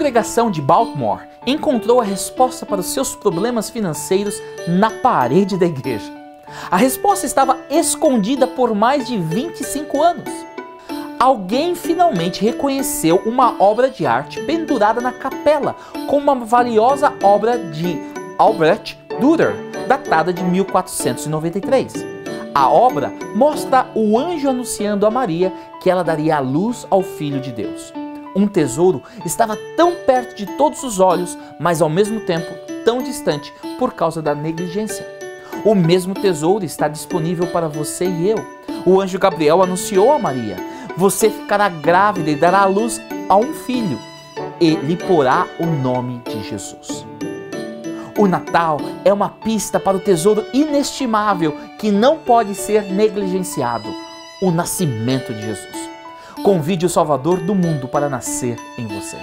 congregação de Baltimore encontrou a resposta para os seus problemas financeiros na parede da igreja. A resposta estava escondida por mais de 25 anos. Alguém finalmente reconheceu uma obra de arte pendurada na capela como uma valiosa obra de Albrecht Dürer, datada de 1493. A obra mostra o anjo anunciando a Maria que ela daria a luz ao Filho de Deus. Um tesouro estava tão perto de todos os olhos, mas ao mesmo tempo tão distante por causa da negligência. O mesmo tesouro está disponível para você e eu. O anjo Gabriel anunciou a Maria: Você ficará grávida e dará à luz a um filho, e lhe porá o nome de Jesus. O Natal é uma pista para o tesouro inestimável que não pode ser negligenciado: o nascimento de Jesus. Convide o Salvador do mundo para nascer em você.